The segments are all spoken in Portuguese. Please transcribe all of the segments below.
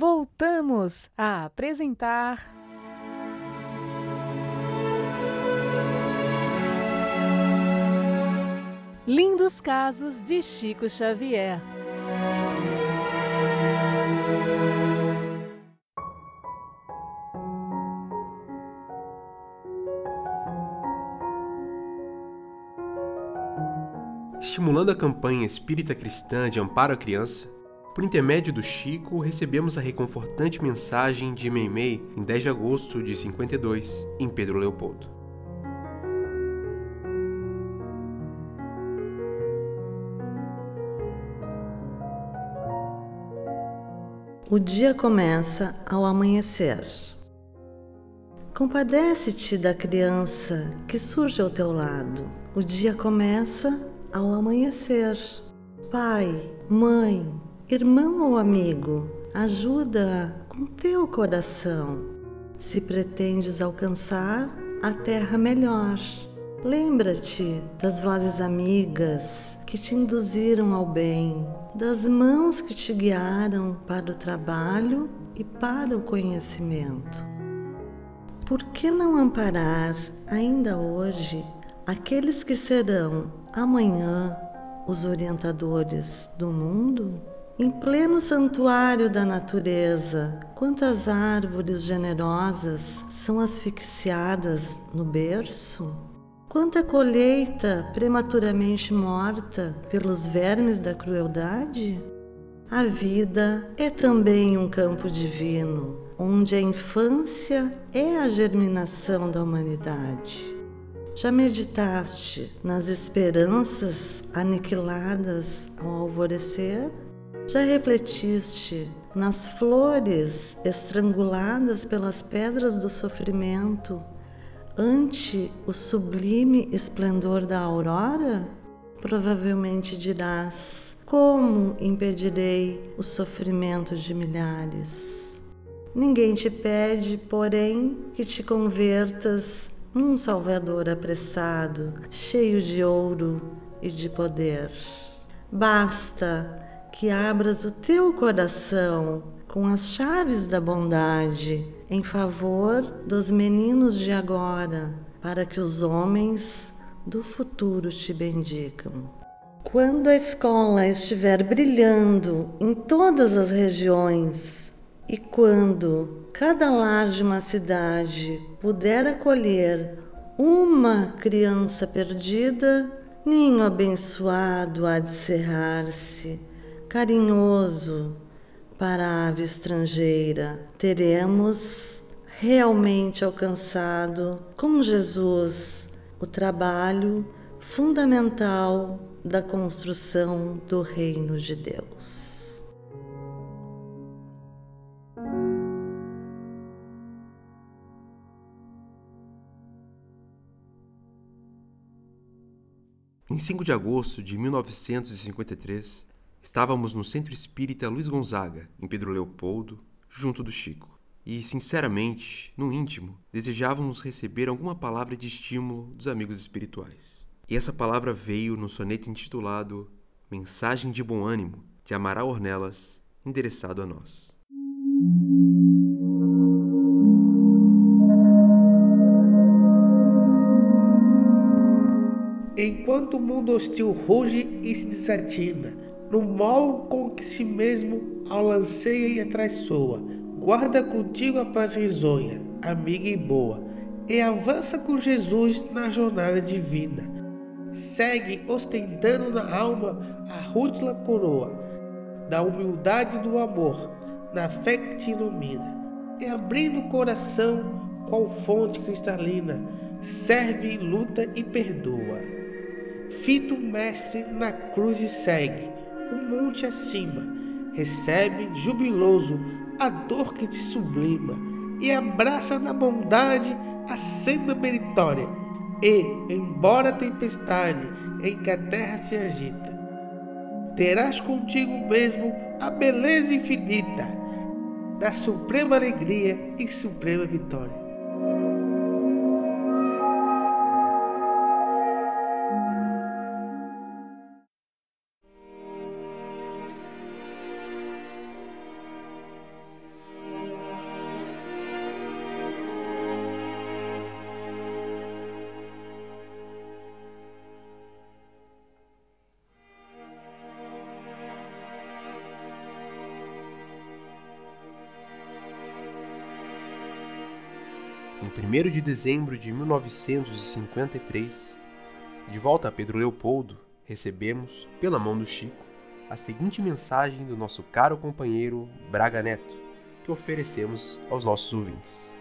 voltamos a apresentar. Lindos casos de Chico Xavier. Estimulando a campanha espírita cristã de amparo à criança, por intermédio do Chico, recebemos a reconfortante mensagem de Meimei em 10 de agosto de 52, em Pedro Leopoldo. O dia começa ao amanhecer. Compadece-te da criança que surge ao teu lado. O dia começa ao amanhecer. Pai, mãe, irmão ou amigo, ajuda com teu coração. Se pretendes alcançar a terra melhor, lembra-te das vozes amigas que te induziram ao bem, das mãos que te guiaram para o trabalho e para o conhecimento. Por que não amparar ainda hoje aqueles que serão amanhã os orientadores do mundo? Em pleno santuário da natureza, quantas árvores generosas são asfixiadas no berço? Quanta colheita prematuramente morta pelos vermes da crueldade? A vida é também um campo divino, onde a infância é a germinação da humanidade. Já meditaste nas esperanças aniquiladas ao alvorecer? Já refletiste nas flores estranguladas pelas pedras do sofrimento ante o sublime esplendor da aurora? Provavelmente dirás: Como impedirei o sofrimento de milhares? Ninguém te pede, porém, que te convertas num Salvador apressado, cheio de ouro e de poder. Basta que abras o teu coração com as chaves da bondade em favor dos meninos de agora, para que os homens do futuro te bendigam. Quando a escola estiver brilhando em todas as regiões e quando cada lar de uma cidade puder acolher uma criança perdida, ninho abençoado há de cerrar-se carinhoso para a ave estrangeira, teremos realmente alcançado com Jesus o trabalho fundamental da construção do reino de Deus. Em 5 de agosto de 1953, Estávamos no Centro Espírita Luiz Gonzaga, em Pedro Leopoldo, junto do Chico. E, sinceramente, no íntimo, desejávamos receber alguma palavra de estímulo dos amigos espirituais. E essa palavra veio no soneto intitulado Mensagem de Bom Ânimo, de Amaral Ornelas, endereçado a nós. Enquanto o mundo hostil ruge e se desatina, no mal com que si mesmo alanceia e atraiçoa. Guarda contigo a paz risonha, amiga e boa, e avança com Jesus na jornada divina. Segue ostentando na alma a rútila coroa da humildade do amor, na fé que te ilumina. E abrindo o coração, qual fonte cristalina, serve, luta e perdoa. Fita o mestre na cruz e segue o monte acima, recebe jubiloso a dor que te sublima e abraça na bondade a senda meritória. E, embora a tempestade em que a terra se agita, terás contigo mesmo a beleza infinita da suprema alegria e suprema vitória. Em 1 de dezembro de 1953, de volta a Pedro Leopoldo, recebemos, pela mão do Chico, a seguinte mensagem do nosso caro companheiro Braga Neto, que oferecemos aos nossos ouvintes.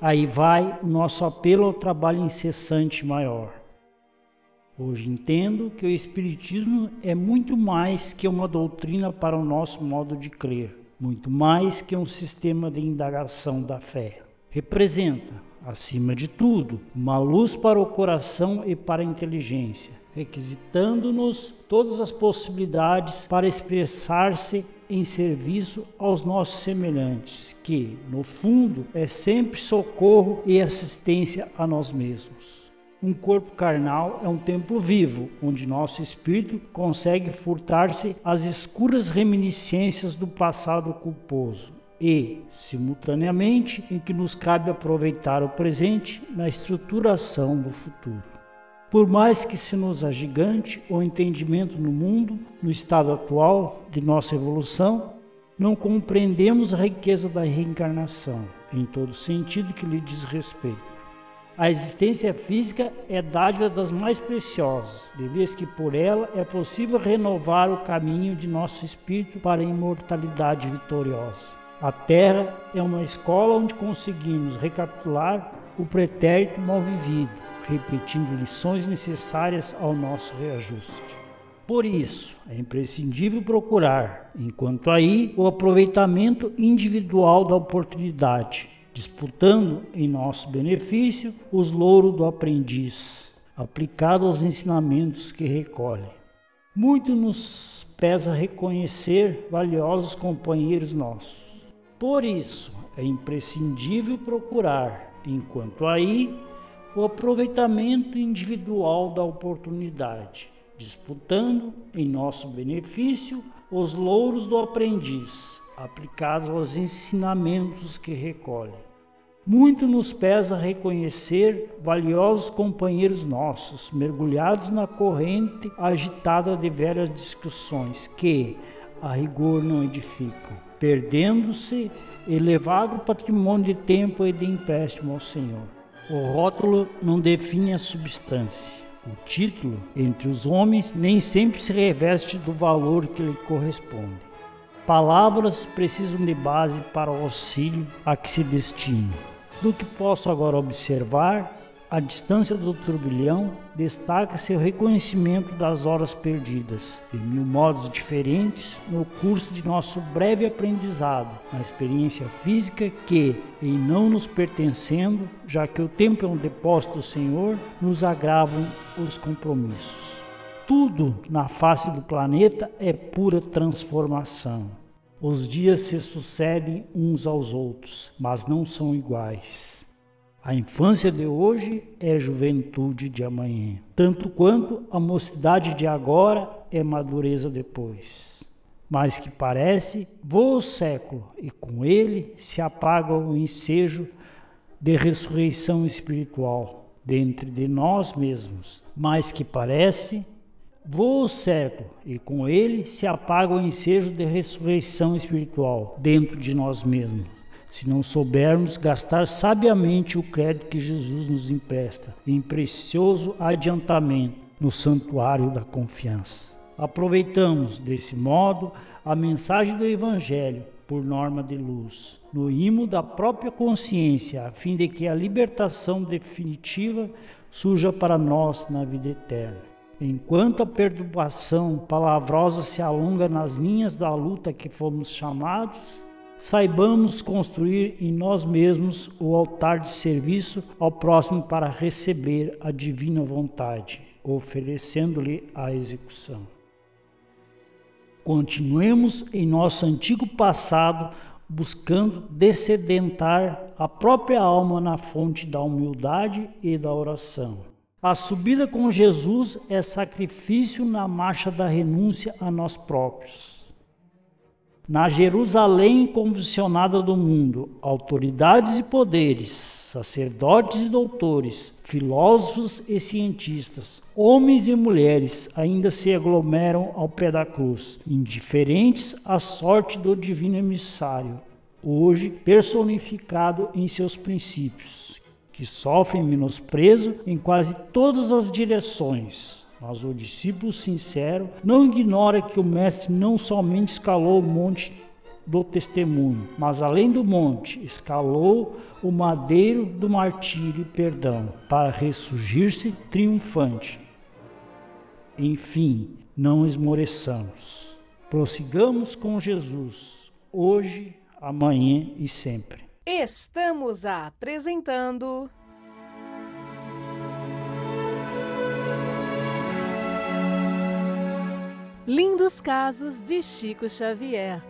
Aí vai o nosso apelo ao trabalho incessante maior. Hoje entendo que o Espiritismo é muito mais que uma doutrina para o nosso modo de crer, muito mais que um sistema de indagação da fé. Representa, acima de tudo, uma luz para o coração e para a inteligência, requisitando-nos todas as possibilidades para expressar-se em serviço aos nossos semelhantes, que, no fundo, é sempre socorro e assistência a nós mesmos. Um corpo carnal é um templo vivo, onde nosso espírito consegue furtar-se às escuras reminiscências do passado culposo e, simultaneamente, em que nos cabe aproveitar o presente na estruturação do futuro. Por mais que se nos agigante o entendimento no mundo, no estado atual de nossa evolução, não compreendemos a riqueza da reencarnação, em todo sentido que lhe diz respeito. A existência física é dádiva das mais preciosas, de vez que por ela é possível renovar o caminho de nosso espírito para a imortalidade vitoriosa. A Terra é uma escola onde conseguimos recapitular o pretérito mal vivido, repetindo lições necessárias ao nosso reajuste. Por isso, é imprescindível procurar, enquanto aí, o aproveitamento individual da oportunidade, disputando em nosso benefício os louros do aprendiz, aplicado aos ensinamentos que recolhe. Muito nos pesa reconhecer valiosos companheiros nossos. Por isso, é imprescindível procurar, enquanto aí, o aproveitamento individual da oportunidade, disputando em nosso benefício os louros do aprendiz, aplicados aos ensinamentos que recolhe. Muito nos pesa reconhecer valiosos companheiros nossos, mergulhados na corrente agitada de velhas discussões que, a rigor, não edificam, perdendo-se elevado patrimônio de tempo e de empréstimo ao Senhor. O rótulo não define a substância. O título, entre os homens, nem sempre se reveste do valor que lhe corresponde. Palavras precisam de base para o auxílio a que se destinam. Do que posso agora observar, à distância do turbilhão, destaca-se o reconhecimento das horas perdidas, de mil modos diferentes, no curso de nosso breve aprendizado, na experiência física que, em não nos pertencendo, já que o tempo é um depósito do Senhor, nos agravam os compromissos. Tudo na face do planeta é pura transformação. Os dias se sucedem uns aos outros, mas não são iguais. A infância de hoje é juventude de amanhã, tanto quanto a mocidade de agora é madureza depois. Mas que parece, voa o século e com ele se apaga o ensejo de ressurreição espiritual dentro de nós mesmos. Mas que parece, voa o e com ele se apaga o ensejo de ressurreição espiritual dentro de nós mesmos se não soubermos gastar sabiamente o crédito que Jesus nos empresta em precioso adiantamento no santuário da confiança. Aproveitamos, desse modo, a mensagem do Evangelho por norma de luz, no imo da própria consciência, a fim de que a libertação definitiva surja para nós na vida eterna. Enquanto a perturbação palavrosa se alonga nas linhas da luta que fomos chamados, saibamos construir em nós mesmos o altar de serviço ao próximo para receber a divina vontade, oferecendo-lhe a execução. Continuemos em nosso antigo passado buscando descedentar a própria alma na fonte da humildade e da oração. A subida com Jesus é sacrifício na marcha da renúncia a nós próprios. Na Jerusalém convulsionada do mundo, autoridades e poderes sacerdotes e doutores, filósofos e cientistas, homens e mulheres ainda se aglomeram ao pé da cruz, indiferentes à sorte do divino emissário, hoje personificado em seus princípios, que sofrem menosprezo em quase todas as direções. Mas o discípulo sincero não ignora que o Mestre não somente escalou o monte do testemunho, mas além do monte, escalou o madeiro do martírio e perdão, para ressurgir-se triunfante. Enfim, não esmoreçamos. Prossigamos com Jesus, hoje, amanhã e sempre. Estamos apresentando. Lindos casos de Chico Xavier